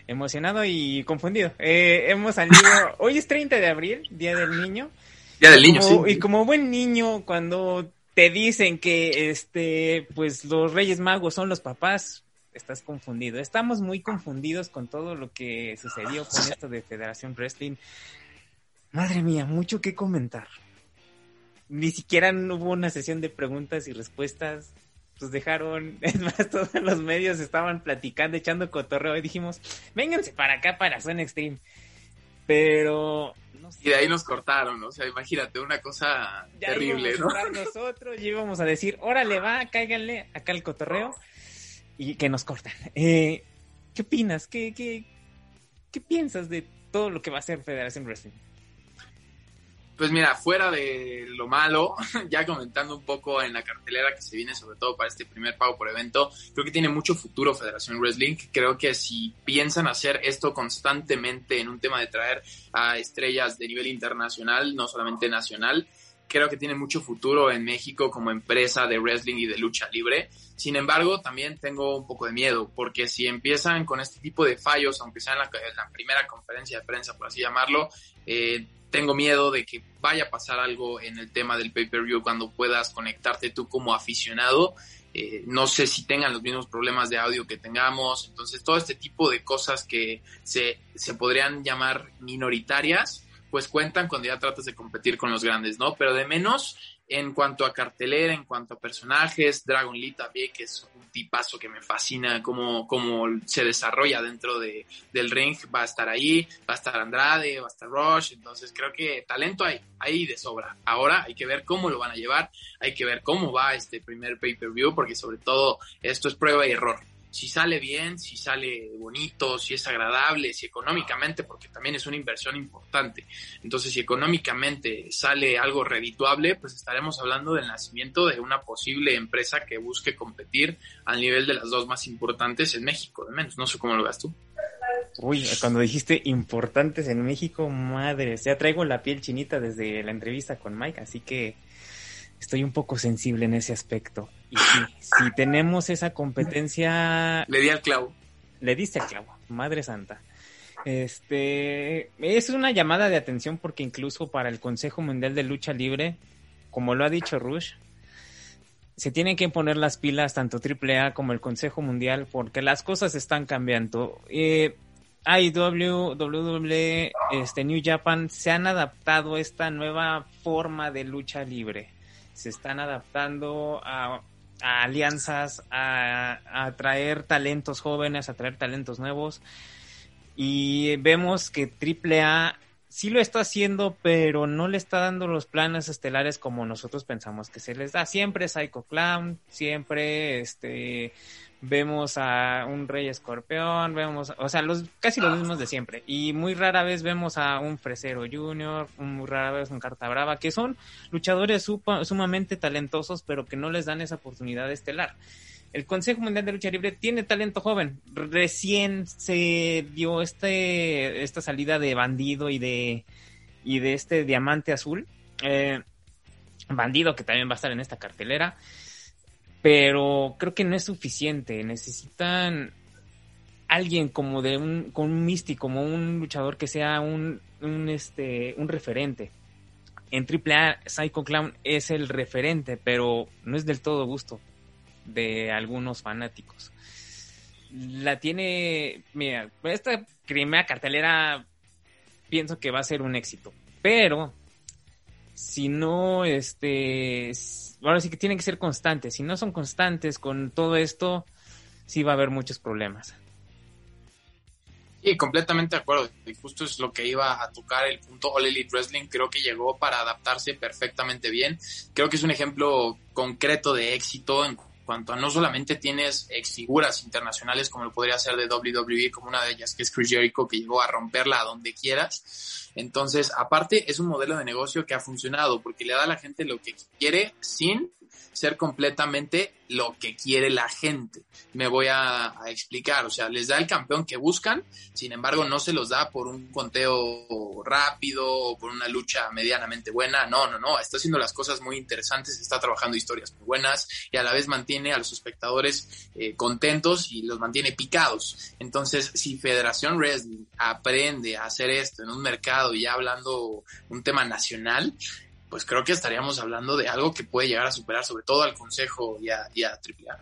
Emocionado y confundido. Eh, hemos salido. *laughs* Hoy es 30 de abril, Día del Niño. Día del Niño, sí. Y como buen niño, cuando te dicen que este pues los Reyes Magos son los papás, estás confundido. Estamos muy confundidos con todo lo que sucedió con esto de Federación Wrestling. Madre mía, mucho que comentar. Ni siquiera hubo una sesión de preguntas y respuestas. Pues dejaron, *laughs* es más, todos los medios estaban platicando, echando cotorreo y dijimos, vénganse para acá para Zone Extreme. Pero Y de ahí nos cortaron, o sea, imagínate, una cosa terrible, ¿no? nosotros íbamos a decir, órale, va, cáiganle acá el cotorreo y que nos cortan. Eh, ¿Qué opinas? ¿Qué, qué, ¿Qué piensas de todo lo que va a ser Federación Wrestling? Pues mira, fuera de lo malo, *laughs* ya comentando un poco en la cartelera que se viene sobre todo para este primer pago por evento, creo que tiene mucho futuro Federación Wrestling. Creo que si piensan hacer esto constantemente en un tema de traer a estrellas de nivel internacional, no solamente nacional, creo que tiene mucho futuro en México como empresa de wrestling y de lucha libre. Sin embargo, también tengo un poco de miedo, porque si empiezan con este tipo de fallos, aunque sea en la, primera conferencia de prensa, por así llamarlo, eh, tengo miedo de que vaya a pasar algo en el tema del pay-per-view cuando puedas conectarte tú como aficionado. Eh, no sé si tengan los mismos problemas de audio que tengamos. Entonces, todo este tipo de cosas que se, se podrían llamar minoritarias, pues cuentan cuando ya tratas de competir con los grandes, ¿no? Pero de menos en cuanto a cartelera, en cuanto a personajes, Dragon Lee también, que es un tipazo que me fascina cómo, cómo se desarrolla dentro de, del ring, va a estar ahí, va a estar Andrade, va a estar Rush, entonces creo que talento hay, hay de sobra. Ahora hay que ver cómo lo van a llevar, hay que ver cómo va este primer pay-per-view, porque sobre todo esto es prueba y error si sale bien, si sale bonito, si es agradable, si económicamente, porque también es una inversión importante. Entonces, si económicamente sale algo redituable, pues estaremos hablando del nacimiento de una posible empresa que busque competir al nivel de las dos más importantes en México, de menos. No sé cómo lo ves tú. Uy, cuando dijiste importantes en México, madre, ya traigo la piel chinita desde la entrevista con Mike, así que estoy un poco sensible en ese aspecto. Y si tenemos esa competencia... Le di al clavo. Le diste al clavo, madre santa. Este es una llamada de atención porque incluso para el Consejo Mundial de Lucha Libre, como lo ha dicho Rush, se tienen que poner las pilas tanto AAA como el Consejo Mundial porque las cosas están cambiando. Eh, IW, WWE, este, New Japan se han adaptado a esta nueva forma de lucha libre se están adaptando a, alianzas, a, atraer talentos jóvenes, a traer talentos nuevos. Y vemos que AAA sí lo está haciendo, pero no le está dando los planes estelares como nosotros pensamos que se les da. Siempre Psycho Clown, siempre este vemos a un Rey Escorpión, vemos, o sea, los casi los mismos de siempre. Y muy rara vez vemos a un Fresero Junior, muy rara vez un Carta Brava, que son luchadores sumamente talentosos, pero que no les dan esa oportunidad estelar. El Consejo Mundial de Lucha Libre tiene talento joven. Recién se dio este, esta salida de bandido y de, y de este diamante azul. Eh, bandido que también va a estar en esta cartelera pero creo que no es suficiente. Necesitan alguien como de un, con un místico, como un luchador que sea un, un, este, un referente. En AAA, Psycho Clown es el referente, pero no es del todo gusto de algunos fanáticos. La tiene, mira, esta primera cartelera pienso que va a ser un éxito, pero si no, este, ahora sí que tienen que ser constantes. Si no son constantes con todo esto, sí va a haber muchos problemas. Sí, completamente de acuerdo. Y justo es lo que iba a tocar el punto All Elite Wrestling. Creo que llegó para adaptarse perfectamente bien. Creo que es un ejemplo concreto de éxito en cuanto a no solamente tienes ex figuras internacionales como lo podría ser de WWE, como una de ellas que es Chris Jericho, que llegó a romperla a donde quieras. Entonces, aparte, es un modelo de negocio que ha funcionado porque le da a la gente lo que quiere sin ser completamente lo que quiere la gente. Me voy a, explicar, o sea, les da el campeón que buscan, sin embargo no se los da por un conteo rápido o por una lucha medianamente buena, no, no, no, está haciendo las cosas muy interesantes, está trabajando historias muy buenas y a la vez mantiene a los espectadores eh, contentos y los mantiene picados. Entonces, si Federación Wrestling aprende a hacer esto en un mercado ya hablando un tema nacional, pues creo que estaríamos hablando de algo que puede llegar a superar sobre todo al Consejo y a, y a AAA.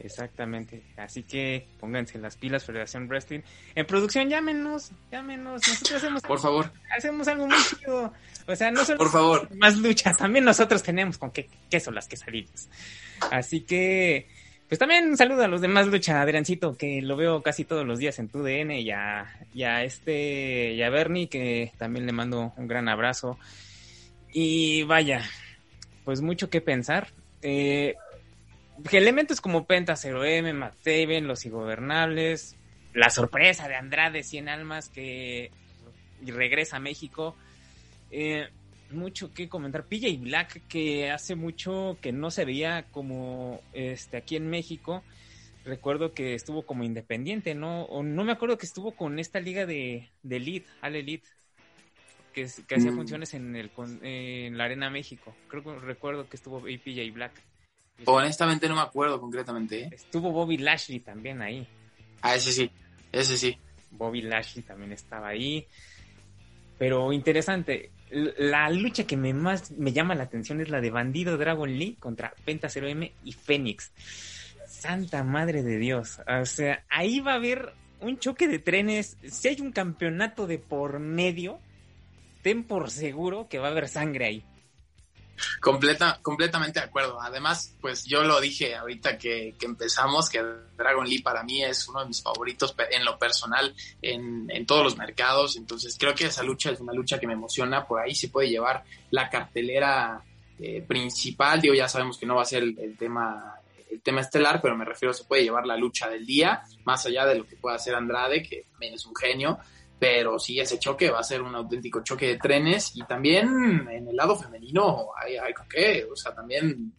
Exactamente, así que pónganse las pilas Federación Wrestling. En producción llámenos, llámenos, nosotros hacemos Por favor. Hacemos algo muy chido. O sea, no solo Por favor. más luchas, también nosotros tenemos con qué queso las quesadillas. Así que pues también un saludo a los demás lucha, Adriancito, que lo veo casi todos los días en tu DN y a, y a este y a Bernie que también le mando un gran abrazo. Y vaya, pues mucho que pensar. Eh, elementos como Penta 0M, Matt Los Ingobernables, la sorpresa de Andrade 100 Almas que regresa a México. Eh, mucho que comentar. PJ Black, que hace mucho que no se veía como este aquí en México. Recuerdo que estuvo como independiente, ¿no? O no me acuerdo que estuvo con esta liga de, de Elite, Al Elite. Que, hacía Mm. funciones en, el, en la Arena México. Creo que recuerdo que estuvo APJ Black. Honestamente no me acuerdo concretamente. ¿eh? Estuvo Bobby Lashley también ahí. Ah, ese sí, ese sí. Bobby Lashley también estaba ahí. Pero interesante, la lucha que me más me llama la atención es la de Bandido Dragon Lee contra Penta 0M y Fénix. Santa madre de Dios. O sea, ahí va a haber un choque de trenes. Si hay un campeonato de por medio, ten por seguro que va a haber sangre ahí. Completa, completamente de acuerdo. Además, pues yo lo dije ahorita que, empezamos, que Dragon Lee para mí es uno de mis favoritos en lo personal en, todos los mercados. Entonces creo que esa lucha es una lucha que me emociona. Por ahí se puede llevar la cartelera eh, principal. Digo, ya sabemos que no va a ser el, el tema el tema estelar, pero me refiero se puede llevar la lucha del día, más allá de lo que pueda hacer Andrade, que es un genio. Pero sí, ese choque va a ser un auténtico choque de trenes. Y también en el lado femenino hay, hay con qué. O sea, también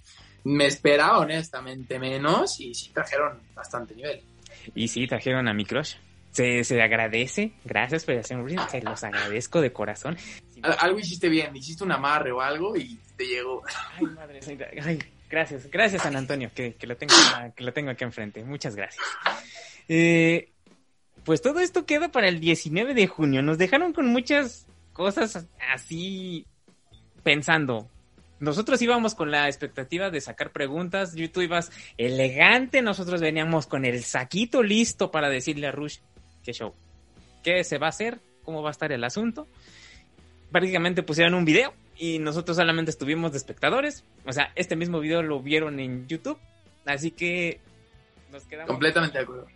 me esperaba honestamente menos y sí trajeron bastante nivel. Y sí, trajeron a mi crush. Se, se agradece. Gracias, Federación Wrestling. Se los agradezco de corazón. Al- Algo hiciste bien, hiciste un amarre o algo y te llegó. Ay, madre. Ay, gracias, gracias San Antonio, que, que lo tengo, que lo tengo aquí enfrente. Muchas gracias. Eh, pues todo esto queda para el 19 de junio. Nos dejaron con muchas cosas así pensando. Nosotros íbamos con la expectativa de sacar preguntas, y tú ibas elegante, nosotros veníamos con el saquito listo para decirle a Rush qué show, qué se va a hacer, cómo va a estar el asunto. Prácticamente pusieron un video y nosotros solamente estuvimos de espectadores. O sea, este mismo video lo vieron en YouTube, así que nos quedamos. Completamente de acuerdo.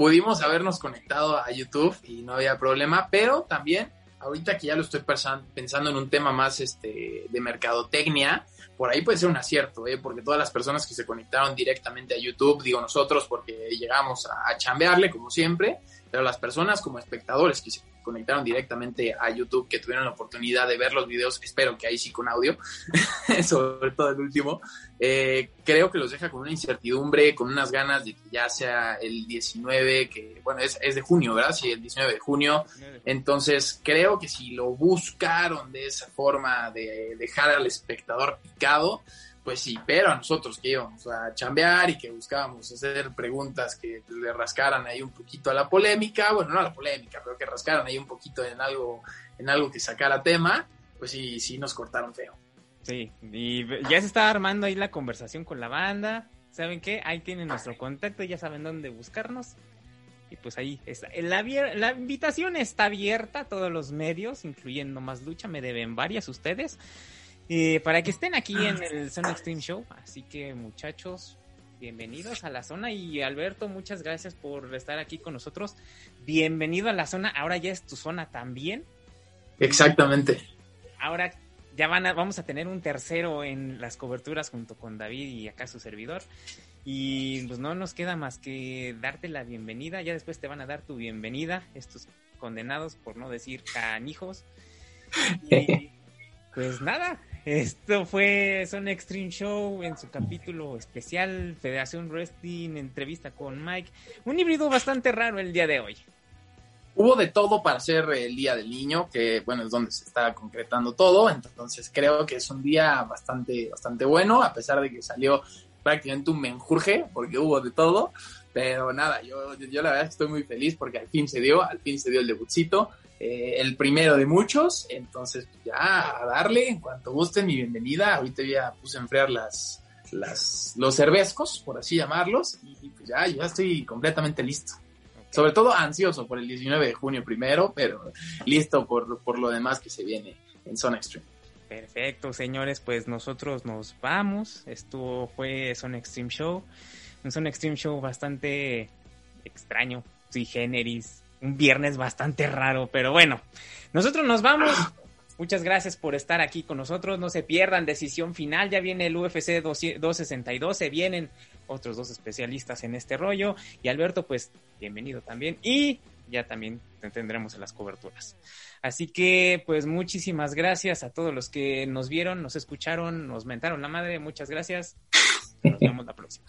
Pudimos habernos conectado a YouTube y no había problema, pero también, ahorita que ya lo estoy pensando en un tema más este, de mercadotecnia, por ahí puede ser un acierto, ¿eh? porque todas las personas que se conectaron directamente a YouTube, digo nosotros porque llegamos a, a chambearle como siempre, pero las personas como espectadores que se conectaron directamente a YouTube, que tuvieron la oportunidad de ver los videos, espero que ahí sí con audio, *laughs* sobre todo el último, eh, creo que los deja con una incertidumbre, con unas ganas de que ya sea el 19, que bueno, es, es de junio, ¿verdad? Sí, el 19 de junio. Entonces creo que si lo buscaron de esa forma de dejar al espectador picado, pues sí, pero a nosotros que íbamos a chambear y que buscábamos hacer preguntas que le rascaran ahí un poquito a la polémica, bueno, no a la polémica, pero que rascaran ahí un poquito en algo, en algo que sacara tema, pues sí, sí nos cortaron feo. Sí, y ya se está armando ahí la conversación con la banda. ¿Saben qué? Ahí tienen nuestro contacto, ya saben dónde buscarnos. Y pues ahí está. La, la invitación está abierta a todos los medios, incluyendo Más Lucha. Me deben varias ustedes. Eh, para que estén aquí en el Zona Extreme Show. Así que, muchachos, bienvenidos a la zona. Y Alberto, muchas gracias por estar aquí con nosotros. Bienvenido a la zona. Ahora ya es tu zona también. Exactamente. Ahora ya van a, vamos a tener un tercero en las coberturas junto con David y acá su servidor. Y pues no nos queda más que darte la bienvenida. Ya después te van a dar tu bienvenida, estos condenados, por no decir canijos. *laughs* Y pues nada, esto fue Son Extreme Show en su capítulo especial Federación Wrestling, entrevista con Mike. Un híbrido bastante raro el día de hoy. Hubo de todo para ser el Día del Niño, que bueno, es donde se está concretando todo, entonces creo que es un día bastante, bastante bueno, a pesar de que salió prácticamente un menjurje, porque hubo de todo, pero nada, yo, yo la verdad estoy muy feliz porque al fin se dio, al fin se dio el debutcito, eh, el primero de muchos, entonces pues, ya a darle, en cuanto gusten mi bienvenida, ahorita ya puse a enfriar las, las, los cervezcos, por así llamarlos, y pues ya, ya estoy completamente listo. Sobre todo ansioso por el 19 de junio primero, pero listo por, por lo demás que se viene en Zona Extreme. Perfecto, señores, pues nosotros nos vamos. Esto fue Son Extreme Show. Un Son Extreme Show bastante extraño, sui generis. Un viernes bastante raro, pero bueno. Nosotros nos vamos. Muchas gracias por estar aquí con nosotros. No se pierdan decisión final. Ya viene el UFC 262. Se vienen otros dos especialistas en este rollo. Y Alberto, pues bienvenido también. Y ya también te tendremos en las coberturas. Así que, pues muchísimas gracias a todos los que nos vieron, nos escucharon, nos mentaron la madre. Muchas gracias. Nos vemos la próxima.